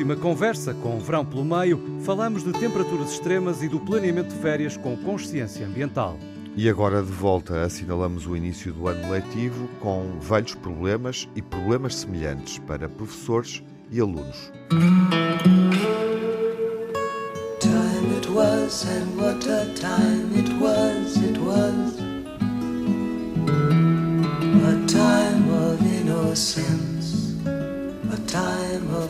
última conversa, com o verão pelo meio, falamos de temperaturas extremas e do planeamento de férias com consciência ambiental. E agora de volta assinalamos o início do ano letivo com velhos problemas e problemas semelhantes para professores e alunos. Time it was and what a time it was, it was A time of innocence, a time of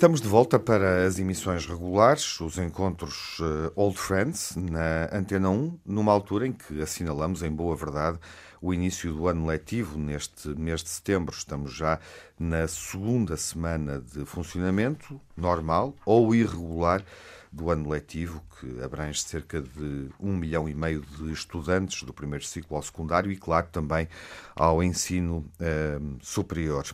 Estamos de volta para as emissões regulares, os encontros uh, Old Friends, na Antena 1, numa altura em que assinalamos, em boa verdade, o início do ano letivo, neste mês de setembro. Estamos já na segunda semana de funcionamento, normal ou irregular, do ano letivo, que abrange cerca de um milhão e meio de estudantes do primeiro ciclo ao secundário e, claro, também ao ensino eh, superior.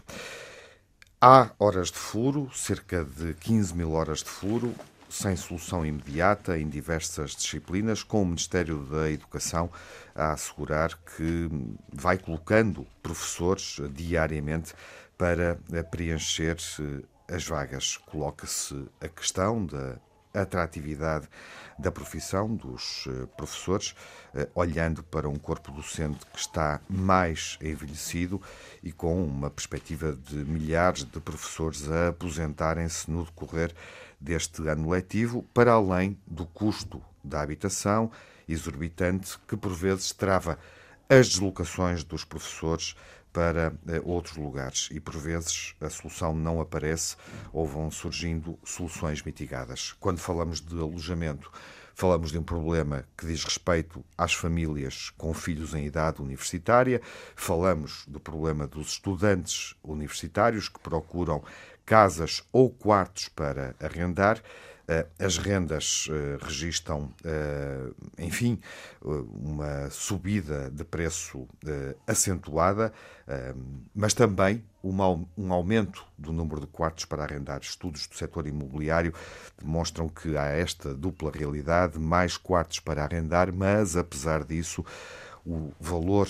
Há horas de furo, cerca de 15 mil horas de furo, sem solução imediata em diversas disciplinas, com o Ministério da Educação a assegurar que vai colocando professores diariamente para preencher eh, as vagas. Coloca-se a questão da atratividade da profissão dos eh, professores, eh, olhando para um corpo docente que está mais envelhecido e com uma perspectiva de milhares de professores a aposentarem-se no decorrer deste ano letivo, para além do custo da habitação exorbitante que por vezes trava as deslocações dos professores para eh, outros lugares e, por vezes, a solução não aparece ou vão surgindo soluções mitigadas. Quando falamos de alojamento, falamos de um problema que diz respeito às famílias com filhos em idade universitária, falamos do problema dos estudantes universitários que procuram casas ou quartos para arrendar as rendas eh, registram, eh, enfim, uma subida de preço acentuada, mas também um aumento do número de quartos para arrendar. Estudos do setor imobiliário demonstram que há esta dupla realidade: mais quartos para arrendar, mas apesar disso, o valor,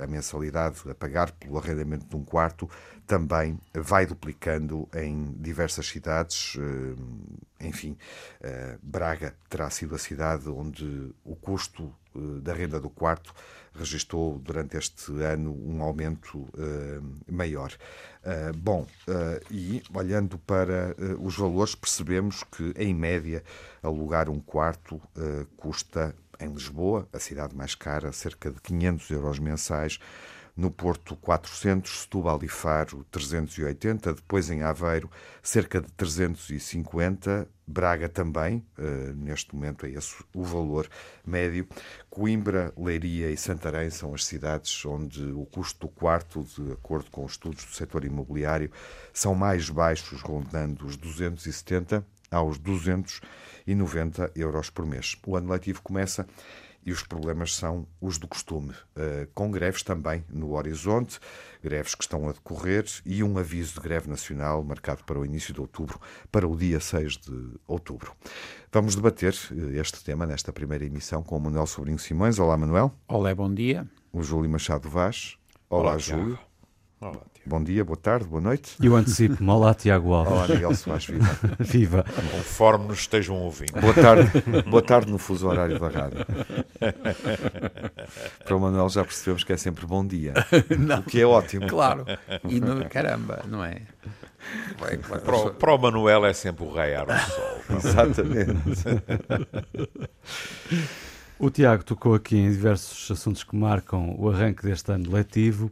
a mensalidade a pagar pelo arrendamento de um quarto também vai duplicando em diversas cidades. Eh, enfim, eh, Braga terá sido a cidade onde o custo eh, da renda do quarto registrou durante este ano um aumento maior. bom, e olhando para os valores, percebemos que, em média, alugar um quarto custa em Lisboa, a cidade mais cara, cerca de 500 euros mensais no Porto 400, Setúbal e Faro 380, depois em Aveiro cerca de 350, Braga também, uh, neste momento é esse o valor médio. Coimbra, Leiria e Santarém são as cidades onde o custo do quarto, de acordo com os estudos do setor imobiliário, são mais baixos, rondando os 270 aos 290 euros por mês. O ano letivo começa e os problemas são os do costume, uh, com greves também no horizonte, greves que estão a decorrer e um aviso de greve nacional marcado para o início de outubro, para o dia 6 de outubro. Vamos debater uh, este tema nesta primeira emissão com o Manuel Sobrinho Simões. Olá, Manuel. Olá, bom dia. O Júlio Machado Vaz. Olá, Olá Júlio. Olá, Bom dia, boa tarde, boa noite. E o antecipo-me. Olá, Tiago Alves. Olá, Miguel Soares, viva. viva. Conforme nos estejam ouvindo. Boa tarde, boa tarde no fuso horário da rádio. Para o Manuel já percebemos que é sempre bom dia. Não. O que é ótimo. Claro. E no, caramba, não é? Bem, claro. para, o, para o Manuel é sempre o raiar o sol. Exatamente. O Tiago tocou aqui em diversos assuntos que marcam o arranque deste ano letivo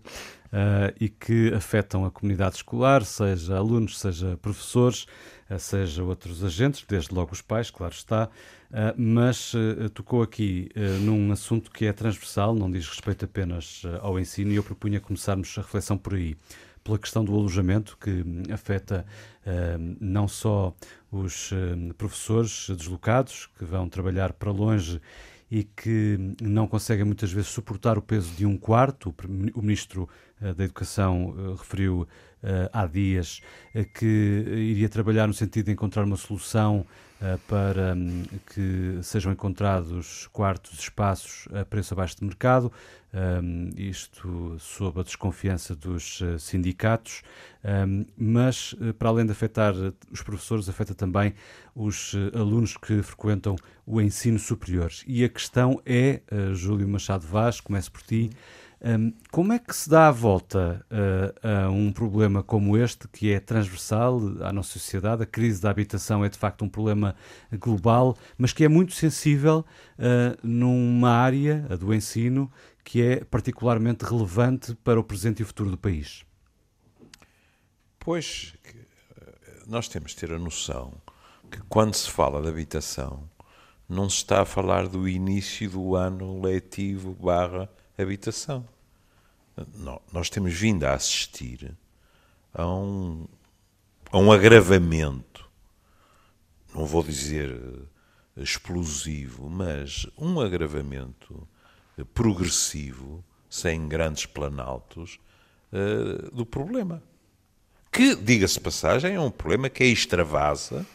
uh, e que afetam a comunidade escolar, seja alunos, seja professores, uh, seja outros agentes, desde logo os pais, claro está, uh, mas tocou aqui num assunto que é transversal, não diz respeito apenas ao ensino, e eu propunha começarmos a reflexão por aí pela questão do alojamento, que afeta uh, não só os uh, professores deslocados, que vão trabalhar para longe e que não conseguem muitas vezes suportar o peso de um quarto. O ministro da Educação referiu há dias que iria trabalhar no sentido de encontrar uma solução para hum, que sejam encontrados quartos, espaços a preço abaixo de mercado, um, isto sob a desconfiança dos sindicatos, um, mas para além de afetar os professores, afeta também os alunos que frequentam o ensino superior. E a questão é, Júlio Machado Vaz, começo por ti. Um, como é que se dá a volta uh, a um problema como este, que é transversal à nossa sociedade? A crise da habitação é de facto um problema global, mas que é muito sensível uh, numa área, a do ensino, que é particularmente relevante para o presente e o futuro do país? Pois, nós temos de ter a noção que quando se fala de habitação, não se está a falar do início do ano letivo barra habitação. Nós temos vindo a assistir a um, a um agravamento, não vou dizer explosivo, mas um agravamento progressivo, sem grandes planaltos, uh, do problema. Que, diga-se passagem, é um problema que extravasa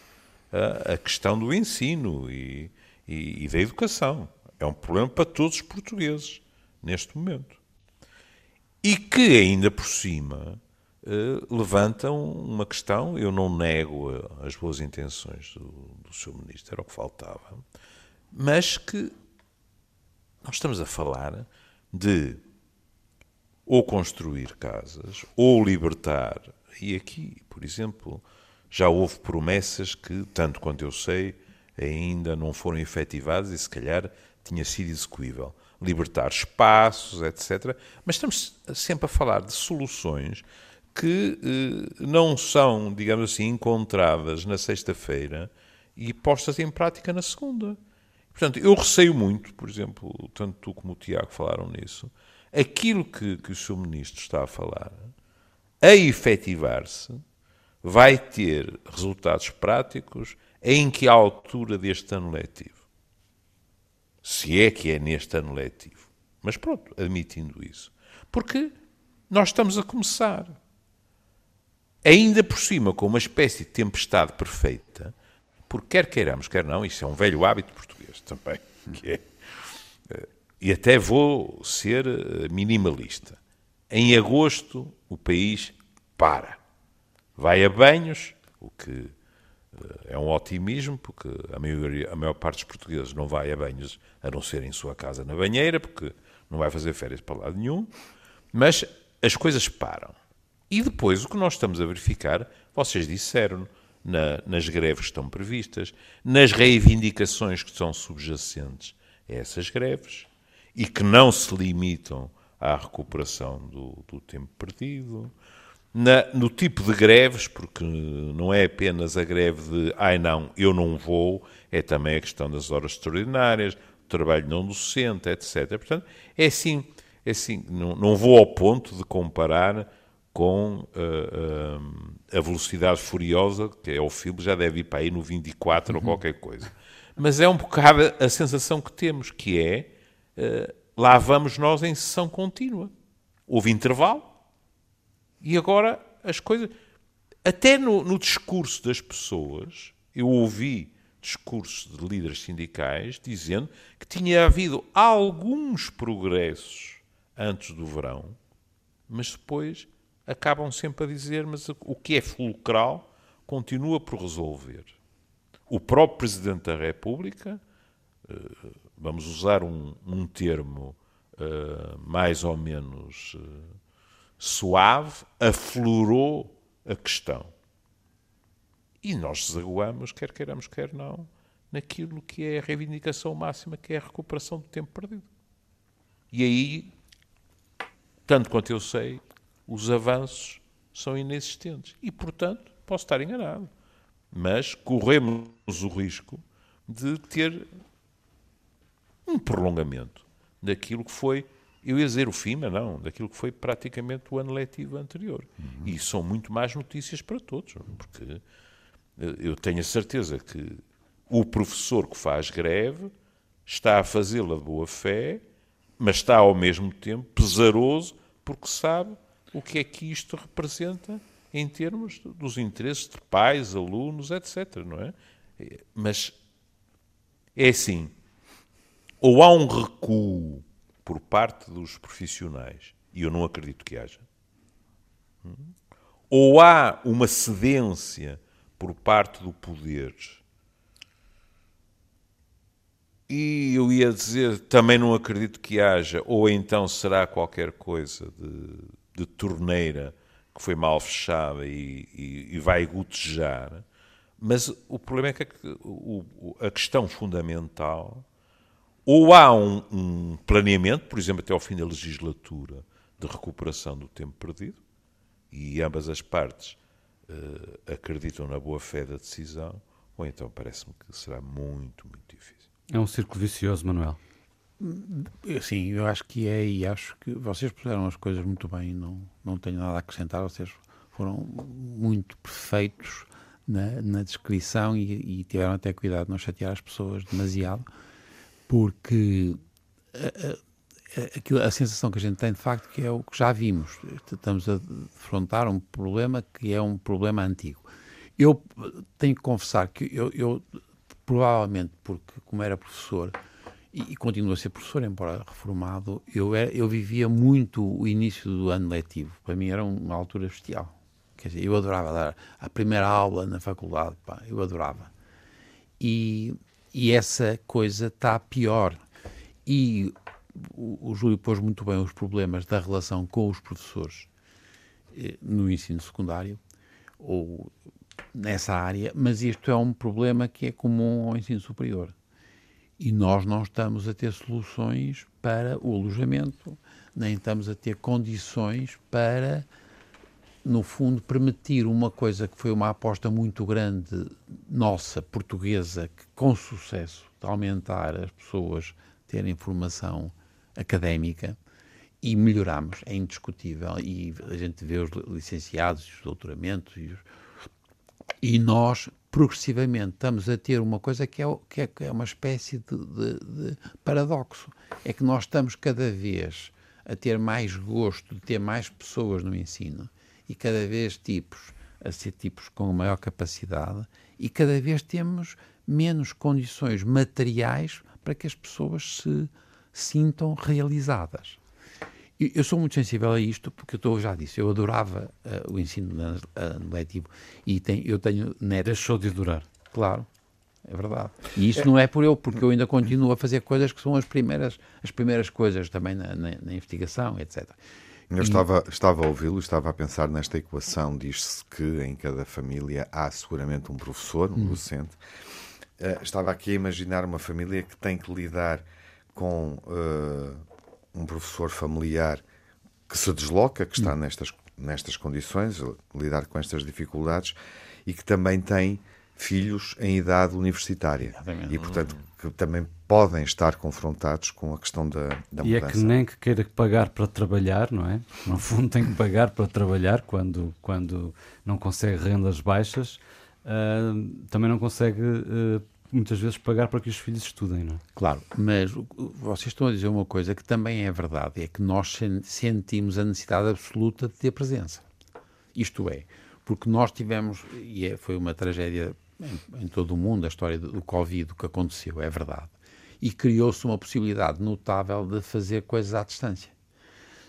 a questão do ensino e, e, e da educação. É um problema para todos os portugueses, neste momento. E que, ainda por cima, uh, levantam uma questão, eu não nego as boas intenções do, do seu ministro, era o que faltava, mas que nós estamos a falar de ou construir casas, ou libertar. E aqui, por exemplo, já houve promessas que, tanto quanto eu sei, ainda não foram efetivadas e se calhar tinha sido execuível. Libertar espaços, etc. Mas estamos sempre a falar de soluções que eh, não são, digamos assim, encontradas na sexta-feira e postas em prática na segunda. Portanto, eu receio muito, por exemplo, tanto tu como o Tiago falaram nisso, aquilo que, que o seu ministro está a falar, a efetivar-se, vai ter resultados práticos em que altura deste ano letivo? Se é que é neste ano letivo. Mas pronto, admitindo isso. Porque nós estamos a começar. Ainda por cima, com uma espécie de tempestade perfeita, porque quer queiramos, quer não, isso é um velho hábito português também, é, eh, e até vou ser eh, minimalista. Em agosto o país para, vai a banhos, o que é um otimismo, porque a, maioria, a maior parte dos portugueses não vai a banhos a não ser em sua casa na banheira, porque não vai fazer férias para lado nenhum, mas as coisas param. E depois o que nós estamos a verificar, vocês disseram, na, nas greves que estão previstas, nas reivindicações que são subjacentes a essas greves e que não se limitam à recuperação do, do tempo perdido, na, no tipo de greves, porque não é apenas a greve de ai não, eu não vou, é também a questão das horas extraordinárias, trabalho não docente, etc. Portanto, é assim, é assim não, não vou ao ponto de comparar com uh, uh, a velocidade furiosa, que é o filme, já deve ir para aí no 24 uhum. ou qualquer coisa. Mas é um bocado a sensação que temos, que é uh, lá vamos nós em sessão contínua. Houve intervalo e agora as coisas. Até no, no discurso das pessoas, eu ouvi discursos de líderes sindicais dizendo que tinha havido alguns progressos antes do verão, mas depois acabam sempre a dizer, mas o que é fulcral continua por resolver. O próprio Presidente da República, eh, vamos usar um, um termo uh, mais ou menos uh, suave, aflorou a questão. E nós desaguamos, quer queiramos, quer não, naquilo que é a reivindicação máxima, que é a recuperação do tempo perdido. E aí, tanto quanto eu sei, os avanços são inexistentes. E, portanto, posso estar enganado. Mas corremos o risco de ter um prolongamento daquilo que foi, eu ia dizer o fim, mas não, daquilo que foi praticamente o ano letivo anterior. Uhum. E são muito mais notícias para todos, porque eh, eu tenho a certeza que o professor que faz greve está a fazê-la de boa fé, mas está ao mesmo tempo pesaroso porque sabe o que é que isto representa em termos dos interesses de pais, alunos, etc. Não é? Mas é assim: ou há um recuo por parte dos profissionais, e eu não acredito que haja, hum, ou há uma cedência por parte do poder. E eu ia dizer, também não acredito que haja, ou então será qualquer coisa de, de torneira que foi mal fechada e, e, e vai gotejar. Mas o problema é que o, a questão fundamental, ou há um, um planeamento, por exemplo, até ao fim da legislatura, de recuperação do tempo perdido, e ambas as partes uh, acreditam na boa-fé da decisão, ou então parece-me que será muito, muito difícil. É um círculo vicioso, Manuel. Sim, eu acho que é e acho que vocês puseram as coisas muito bem, não, não tenho nada a acrescentar, vocês foram muito perfeitos na, na descrição e, e, tiveram até cuidado de não chatear as pessoas demasiado, porque a, a, a, sensação que a gente tem de facto que é o que já vimos, estamos a defrontar um problema que é um problema antigo. Eu tenho que confessar que eu, eu provavelmente porque como era professor e, e continuo a ser professor, embora reformado, eu, era, eu vivia muito o início do ano letivo. Para mim era uma altura bestial. Quer dizer, eu adorava dar a primeira aula na faculdade, pá, eu adorava. E, e essa coisa está pior. E o, Júlio pôs muito bem os problemas da relação com os professores eh, no ensino secundário, ou nessa área, mas isto é um problema que é comum ao ensino superior e nós não estamos a ter soluções para o alojamento, nem estamos a ter condições para, no fundo, permitir uma coisa que foi uma aposta muito grande nossa, portuguesa, que, com sucesso, de aumentar as pessoas terem formação académica e melhoramos, é indiscutível. E a gente vê os licenciados, os doutoramentos, e, os... e nós progressivamente estamos a ter uma coisa que é, que é, que é uma espécie de, de, de, paradoxo. É que nós estamos cada vez a ter mais gosto de ter mais pessoas no ensino e cada vez tipos a ser tipos com maior capacidade e cada vez temos menos condições materiais para que as pessoas se sintam realizadas. Eu sou muito sensível a isto porque eu estou, já disse, eu adorava uh, o ensino letivo e tem, eu tenho netos. Deixou de adorar. Claro, é verdade. E isso é. não é por eu, porque eu ainda continuo a fazer coisas que são as primeiras, as primeiras coisas também na, na, na investigação, etc. Eu estava, estava a ouvi-lo, estava a pensar nesta equação. Diz-se que em cada família há seguramente um professor, um hum. docente. Uh, estava aqui a imaginar uma família que tem que lidar com um professor familiar que se desloca, que está hum. nestas, nestas condições, lidar com estas dificuldades e que também tem filhos em idade universitária e, portanto, que também podem estar confrontados com a questão da, da e mudança. E é que nem que queira pagar para trabalhar, não é? No fundo tem que pagar para trabalhar quando, quando não consegue rendas baixas, uh, também não consegue uh, muitas vezes pagar para que os filhos estudem, não é? Claro, mas vocês estão a dizer uma coisa que também é verdade, é que nós sentimos a necessidade absoluta de ter presença. Isto é, porque nós tivemos, e é, foi uma tragédia em, em, todo o mundo, a história do, do Covid, o que aconteceu, é verdade. E criou-se uma possibilidade notável de fazer coisas à distância.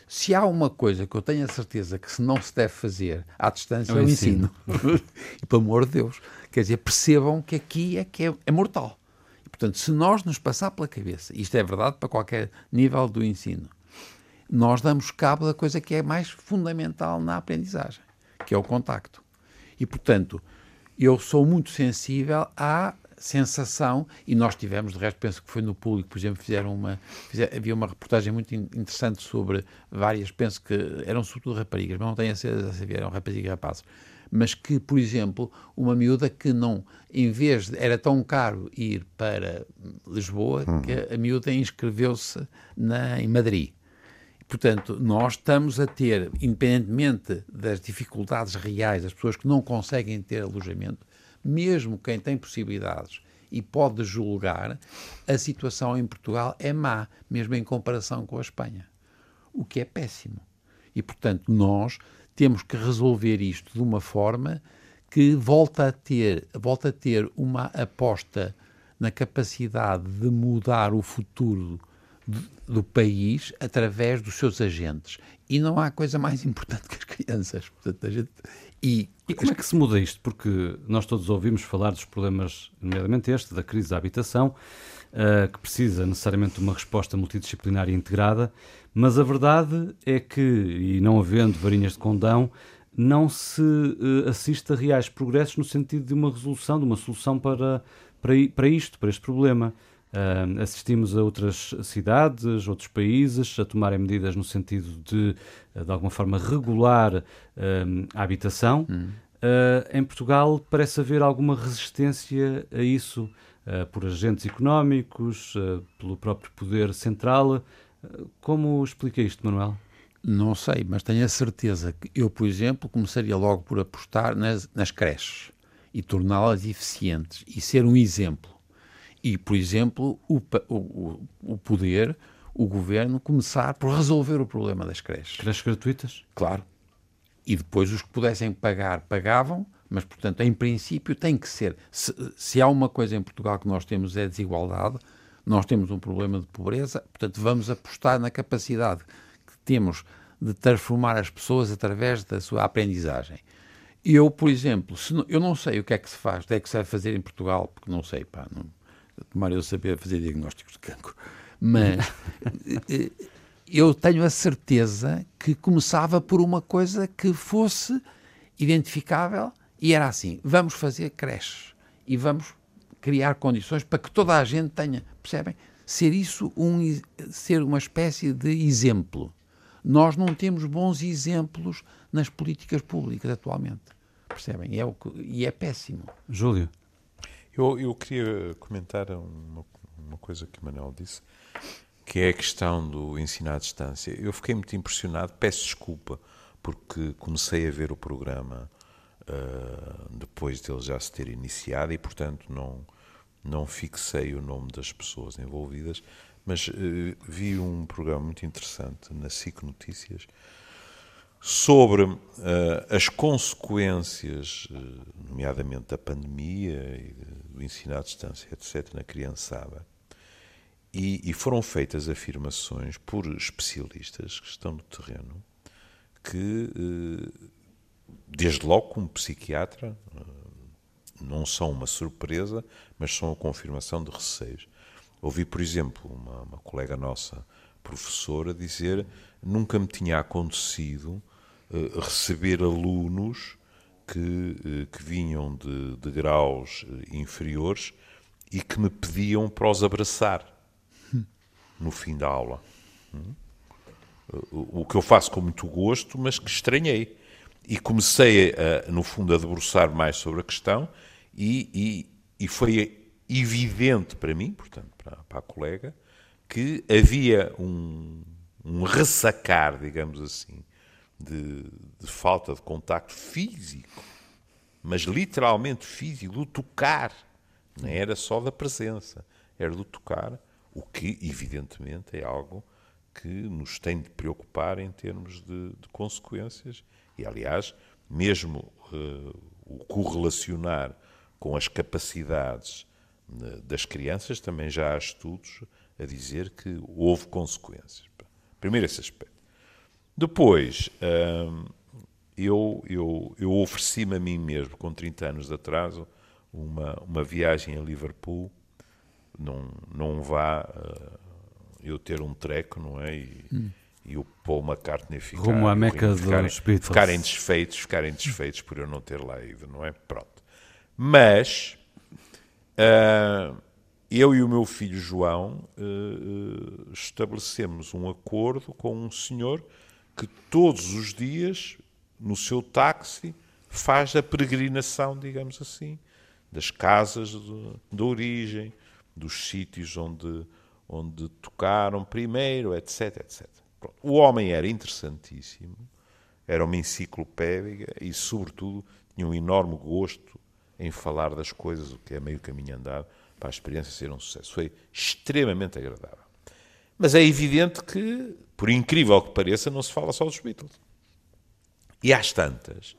Se há uma coisa que eu tenho a certeza que se não se deve fazer à distância, é o ensino. ensino. e pelo amor de Deus, quer dizer, percebam que aqui é que é, é mortal. E, portanto, se nós nos passar pela cabeça, isto é verdade para qualquer nível do ensino, nós damos cabo da coisa que é mais fundamental na aprendizagem, que é o contacto. E, portanto, eu sou muito sensível à sensação, e nós tivemos, de resto, penso que foi no público, por exemplo, fizeram uma. Fizeram, havia uma reportagem muito interessante sobre várias, penso que eram sobretudo raparigas, mas não tenho a certeza se eram rapazes e rapazes. Mas que, por exemplo, uma miúda que não, em vez de, era tão caro ir para Lisboa, uhum. que a, a miúda inscreveu-se em Madrid. Portanto, nós estamos a ter, independentemente das dificuldades reais das pessoas que não conseguem ter alojamento, mesmo quem tem possibilidades e pode julgar, a situação em Portugal é má, mesmo em comparação com a Espanha. O que é péssimo. E, portanto, nós temos que resolver isto de uma forma que volta a ter, volta a ter uma aposta na capacidade de mudar o futuro do país através dos seus agentes. E não há coisa mais importante que as crianças. Portanto, gente... e, e, como é que se muda isto? Porque nós todos ouvimos falar dos problemas, nomeadamente este, da crise da habitação, uh, que precisa necessariamente de uma resposta multidisciplinar e integrada, mas a verdade é que, e não havendo varinhas de condão, não se uh, assiste a reais progressos no sentido de uma resolução, de uma solução para, para, para isto, para este problema. Uh, assistimos a outras cidades, outros países a tomarem medidas no sentido de, de alguma forma, regular uh, a habitação. Hum. Uh, em Portugal parece haver alguma resistência a isso por agentes económicos, pelo próprio poder central. como explica isto, Manuel? Não sei, mas tenho a certeza que eu, por exemplo, começaria logo por apostar nas, nas creches e torná-las eficientes e ser um exemplo e, por exemplo, o, o, o poder, o governo, começar por resolver o problema das creches. Creches gratuitas? Claro. E depois os que pudessem pagar, pagavam, mas, portanto, em princípio tem que ser. Se, se há uma coisa em Portugal que nós temos é desigualdade, nós temos um problema de pobreza, portanto, vamos apostar na capacidade que temos de transformar as pessoas através da sua aprendizagem. Eu, por exemplo, não, eu não sei o que é que se faz, o que é que se vai fazer em Portugal, porque não sei, pá, não, tomara eu saber fazer diagnósticos de cancro. Mas eh, eu tenho a certeza que começava por uma coisa que fosse identificável e era assim: vamos fazer creches e vamos criar condições para que toda a gente tenha, percebem? Ser isso um, ser uma espécie de exemplo. Nós não temos bons exemplos nas políticas públicas atualmente, percebem? E é, o que, e é péssimo. Júlio. Eu, eu queria comentar uma, uma coisa que o Manuel disse, que é a questão do ensino à distância. Eu fiquei muito impressionado, peço desculpa, porque comecei a ver o programa uh, depois dele já se ter iniciado e, portanto, não, não fixei o nome das pessoas envolvidas, mas uh, vi um programa muito interessante na SIC Notícias sobre uh, as consequências, uh, nomeadamente da pandemia e do ensino à distância, etc., na criançada. E, e, foram feitas afirmações por especialistas que estão no terreno que, uh, desde logo, como psiquiatra, não são uma surpresa, mas são a confirmação de receios. Ouvi, por exemplo, uma, uma colega nossa, professora, dizer nunca me tinha acontecido receber alunos que, uh, que vinham de, de, graus eh, inferiores e que me pediam para os abraçar no fim da aula. Hum? O que eu faço com muito gosto, mas que estranhei. E comecei, a, no fundo, a debruçar mais sobre a questão e, e, e foi evidente para mim, portanto, para, para a colega, que havia um, um ressacar, digamos assim, de, de falta de contacto físico, mas literalmente físico, do tocar. Não era só da presença, era do tocar, o que, evidentemente, é algo que nos tem de preocupar em termos de, de consequências. E, aliás, mesmo uh, o correlacionar com as capacidades uh, das crianças, também já há estudos a dizer que houve consequências. Primeiro, esse aspecto. Depois, hum, eu, eu, eu ofereci-me a mim mesmo, com 30 anos de atraso, uma, uma viagem a Liverpool. Não, não vá uh, eu ter um treco, não é? E, hum. e o Paul McCartney ficar, Rumo à Meca ficarem, ficarem desfeitos, ficarem desfeitos por eu não ter lá ido, não é? Pronto. Mas uh, eu e o meu filho João uh, estabelecemos um acordo com um senhor que todos os dias, no seu táxi, faz a peregrinação, digamos assim, das casas de origem, dos sítios onde, onde tocaram primeiro, etc, etc. Pronto. O homem era interessantíssimo, era uma enciclopédia e, sobretudo, tinha um enorme gosto em falar das coisas, o que é meio caminho andado para a experiência ser um sucesso. Foi extremamente agradável. Mas é evidente que, por incrível que pareça, não se fala só dos Beatles. E às tantas,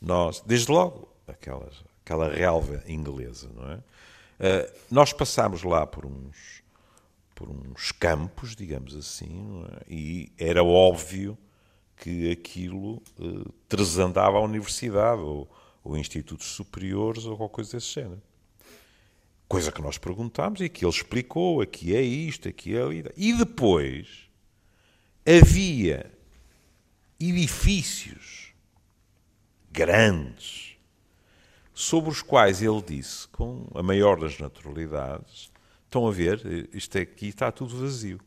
nós, desde logo, aquelas, aquela relva inglesa, não é? Uh, nós passámos lá por uns, por uns campos, digamos assim, é? e era óbvio que aquilo uh, a universidade ou, ou institutos superiores ou qualquer coisa desse género. Coisa que nós perguntámos e que ele explicou, aqui é isto, aqui é ali. E depois havia edifícios grandes sobre os quais ele disse, com a maior das naturalidades, estão a ver, isto aqui está tudo vazio.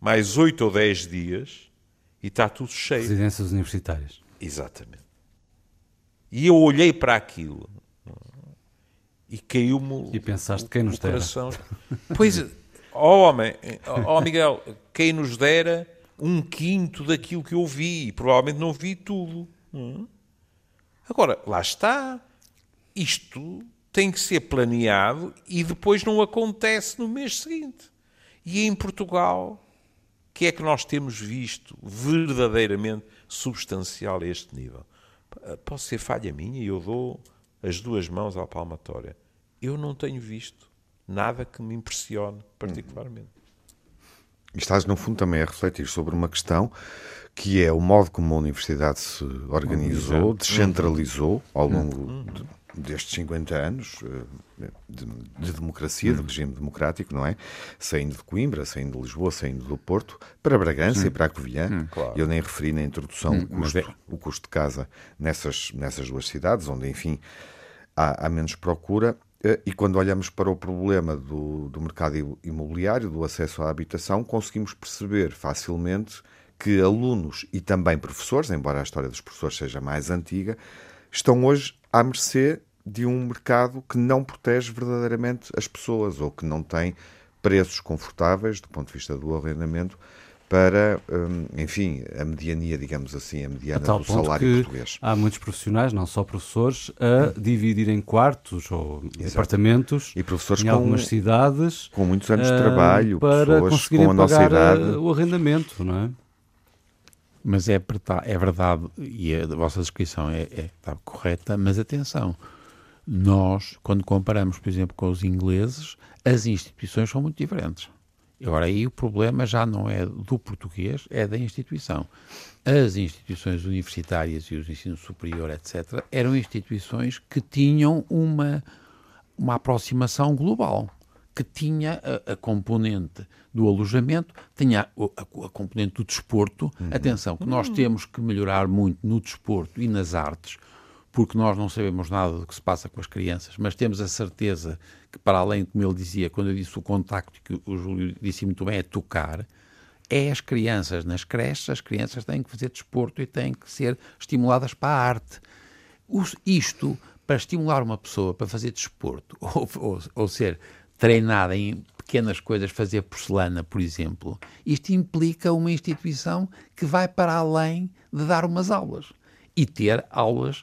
Mais oito ou dez dias e está tudo cheio. Residências universitárias. Exatamente. E eu olhei para aquilo e caiu-me. E pensaste quem nos dera. Coração. Pois, ó homem, ó Miguel, quem nos dera um quinto daquilo que eu vi. E provavelmente não vi tudo. Hum? Agora, lá está. Isto tem que ser planeado e depois não acontece no mês seguinte. E em Portugal, que é que nós temos visto verdadeiramente substancial a este nível? Pode ser falha minha e eu dou as duas mãos à palmatória. Eu não tenho visto nada que me impressione particularmente. E estás, no fundo, também a refletir sobre uma questão que é o modo como a universidade se organizou, descentralizou ao longo de, destes 50 anos eh, de, de democracia, de regime democrático, não é? Saindo de Coimbra, saindo de Lisboa, saindo do Porto, para Bragança e para a Covilhã. Claro. Eu nem referi na introdução o, custo, o custo de casa nessas, nessas duas cidades, onde, enfim, há, há menos procura. Eh, e quando olhamos para o problema do, do mercado imobiliário, do acesso à habitação, conseguimos perceber facilmente que alunos e também professores, embora a história dos professores seja mais antiga, estão hoje à mercê de um mercado que não protege verdadeiramente as pessoas ou que não tem preços confortáveis do ponto de vista do arrendamento para, hum, enfim, a mediania, digamos assim, a mediana a do salário português. Há muitos profissionais, não só professores, a dividirem quartos ou Exato. apartamentos e professores em com, algumas cidades com muitos anos de trabalho, para conseguirem com a nossa idade. o arrendamento, não é? Mas é, é verdade, e a vossa descrição é, é está correta, mas atenção, nós, quando comparamos, por exemplo, com os ingleses, as instituições são muito diferentes. Agora, aí o problema já não é do português, é da instituição. As instituições universitárias e os ensino superior, etc., eram instituições que tinham uma, uma aproximação global que tinha a, a, componente do alojamento, tinha a, a, a componente do desporto. Uhum. Atenção, que nós temos que melhorar muito no desporto e nas artes, porque nós não sabemos nada do que se passa com as crianças, mas temos a certeza que, para além, como ele dizia, quando eu disse o contacto, que o Júlio disse muito bem, é tocar, é as crianças nas creches, as crianças têm que fazer desporto e têm que ser estimuladas para a arte. isto, para estimular uma pessoa para fazer desporto ou, ou, ou ser treinada em pequenas coisas, fazer porcelana, por exemplo, isto implica uma instituição que vai para além de dar umas aulas. E ter aulas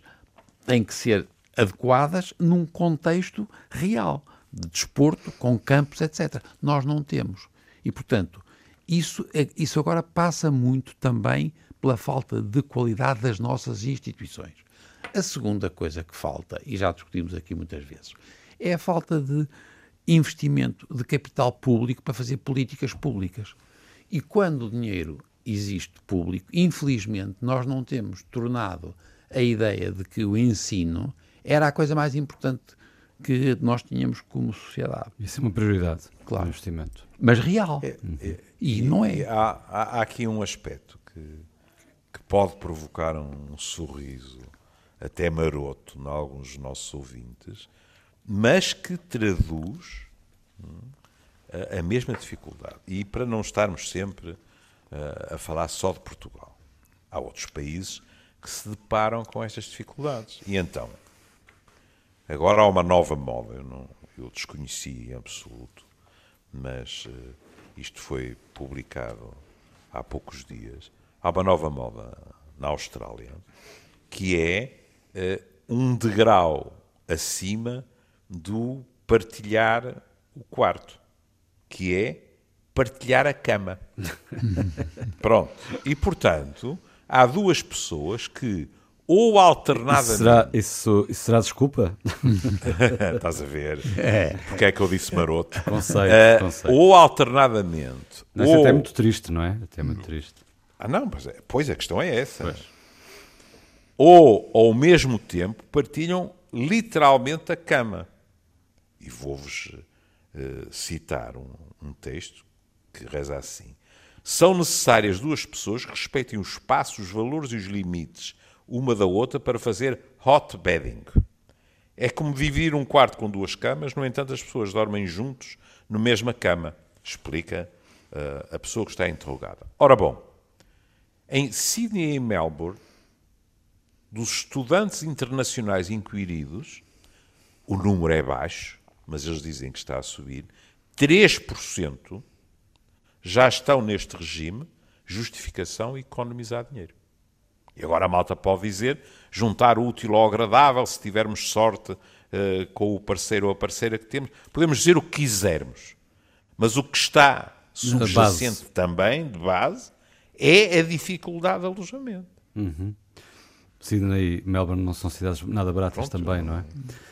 têm que ser adequadas num contexto real, de desporto, com campos, etc. Nós não temos. E, portanto, isso, é, isso agora passa muito também pela falta de qualidade das nossas instituições. A segunda coisa que falta, e já discutimos aqui muitas vezes, é a falta de investimento de capital público para fazer políticas públicas. E quando o dinheiro existe público, infelizmente nós não temos tornado a ideia de que o ensino era a coisa mais importante que nós tínhamos como sociedade. Isso é uma prioridade, claro. o investimento. Mas real. É, é, e, e, não é. Há, há, há, aqui um aspecto que, que pode provocar um sorriso até maroto em alguns dos nossos ouvintes, mas que traduz hum, a, mesma dificuldade. E para não estarmos sempre uh, a falar só de Portugal, há outros países que se deparam com estas dificuldades. E então, agora há uma nova moda, eu, não, eu desconheci em absoluto, mas uh, isto foi publicado há poucos dias. Há uma nova moda na Austrália que é uh, um degrau acima do partilhar o quarto, que é partilhar a cama. Pronto. E, portanto, há duas pessoas que, ou alternadamente. Isso será, isso, isso será desculpa? Estás a ver? É. Porque é que eu disse maroto? Conceito, uh, conceito. Ou alternadamente. Mas ou... até é muito triste, não é? Até é muito triste. Ah, não, mas é, pois a questão é essa. Pois. Ou ao mesmo tempo partilham literalmente a cama. E vou-vos uh, citar um, um texto que reza assim: São necessárias duas pessoas que respeitem o espaço, os valores e os limites uma da outra para fazer hot bedding. É como dividir um quarto com duas camas, no entanto, as pessoas dormem juntos na mesma cama, explica uh, a pessoa que está interrogada. Ora bom, em Sydney e Melbourne, dos estudantes internacionais inquiridos, o número é baixo, mas eles dizem que está a subir, 3% já estão neste regime, justificação e economizar dinheiro. E agora a malta pode dizer, juntar o útil ao agradável, se tivermos sorte uh, com o parceiro ou a parceira que temos, podemos dizer o que quisermos. Mas o que está subjacente também, de base, é a dificuldade de alojamento. Uhum. Sydney e Melbourne não são cidades nada baratas Pronto, também, não é?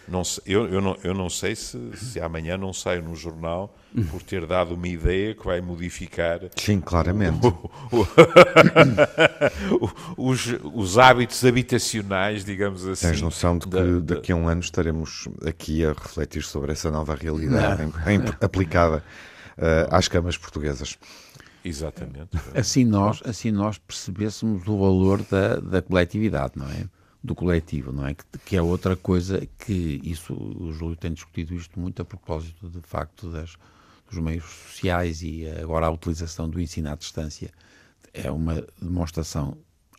Não, eu, eu, não, eu não sei se, se amanhã não saio no jornal por ter dado uma ideia que vai modificar. Sim, claramente. O, o, os, os hábitos habitacionais, digamos assim. Tens noção de que da, daqui a um ano estaremos aqui a refletir sobre essa nova realidade em, em, aplicada uh, às camas portuguesas. Exatamente. Assim nós, assim nós percebêssemos o valor da, da coletividade, não é? Do coletivo, não é? Que, que, é outra coisa que isso, o Júlio tem discutido isto muito a propósito de facto das, dos meios sociais e agora a utilização do ensino à distância é uma demonstração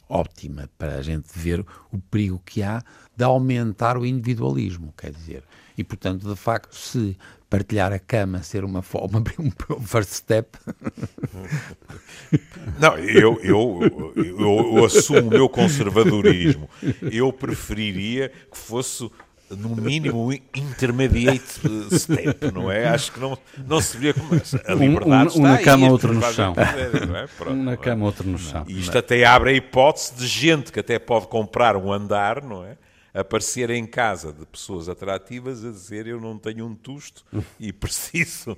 ótima para a gente ver o perigo que há de aumentar o individualismo, quer dizer. E, portanto, de facto, se partilhar a cama ser uma forma, um first step. Não, eu, eu, eu, eu, assumo o meu conservadorismo. Eu preferiria que fosse no mínimo intermediate step, não é? Acho que não, não se vê como a liberdade um, um, um na cama, aí, outro no chão. é? Pronto, um na cama, outro no chão. E isto até abre a hipótese de gente que até pode comprar um andar, não é? Aparecer em casa de pessoas atrativas a dizer eu não tenho um tusto e preciso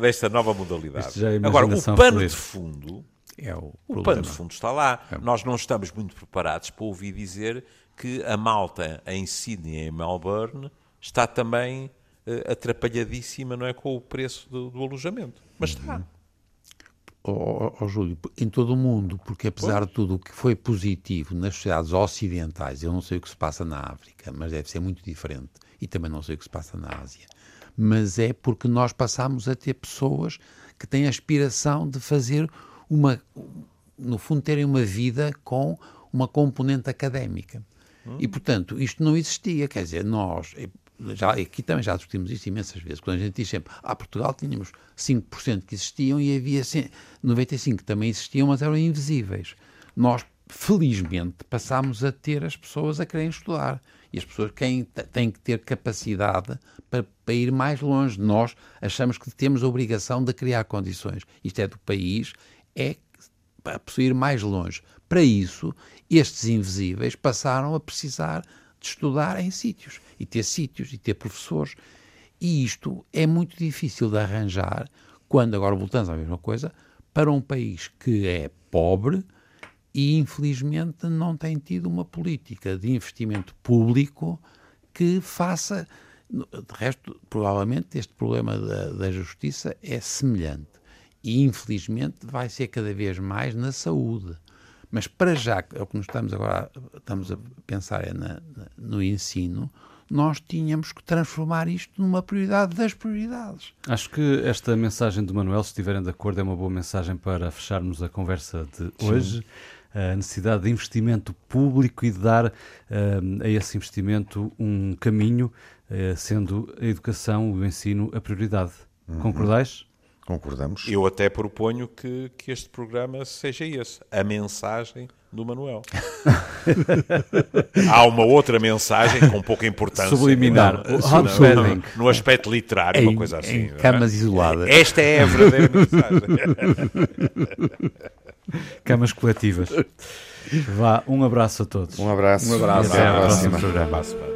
desta nova modalidade. É Agora, o pano feliz. de fundo é o, o pano de fundo está lá. É. Nós não estamos muito preparados para ouvir dizer que a malta em Sydney e em Melbourne está também uh, atrapalhadíssima não é, com o preço do, do alojamento. Mas está. Oh, Júlio, em todo o mundo, porque apesar pois. de tudo o que foi positivo nas sociedades ocidentais, eu não sei o que se passa na África, mas deve ser muito diferente, e também não sei o que se passa na Ásia, mas é porque nós passamos a ter pessoas que têm a aspiração de fazer uma, no fundo, terem uma vida com uma componente académica. Hum. E, portanto, isto não existia. Quer dizer, nós, já, aqui também já discutimos isto imensas vezes, quando a gente diz sempre, ah, Portugal tínhamos 5% que existiam e havia 95% que também existiam, mas eram invisíveis. Nós, felizmente, passámos a ter as pessoas a querem estudar. E as pessoas quem têm que ter capacidade para, para, ir mais longe. Nós achamos que temos a obrigação de criar condições. Isto é do país, é para ir mais longe. Para isso, estes invisíveis passaram a precisar de estudar em sítios e ter sítios e ter professores. E isto é muito difícil de arranjar quando, agora voltamos à mesma coisa, para um país que é pobre e infelizmente não tem tido uma política de investimento público que faça. De resto, provavelmente este problema da, da justiça é semelhante e infelizmente vai ser cada vez mais na saúde. Mas para já, é o que nós estamos agora estamos a pensar é na, no ensino, nós tínhamos que transformar isto numa prioridade das prioridades. Acho que esta mensagem do Manuel, se estiverem de acordo, é uma boa mensagem para fecharmos a conversa de Sim. hoje. A necessidade de investimento público e de dar uh, a esse investimento um caminho, uh, sendo a educação, o ensino, a prioridade. Uhum. Concordais? Concordamos. Eu até proponho que, que este programa seja esse, a mensagem do Manuel. Há uma outra mensagem com pouca importância. Subliminar. No, no, no, no aspecto literário, em, uma coisa assim. Em camas é? isoladas. Esta é a verdadeira mensagem. Camas coletivas. Vá, um abraço a todos. Um abraço. Um abraço. Até à Até à próxima. próxima programa. Abraço.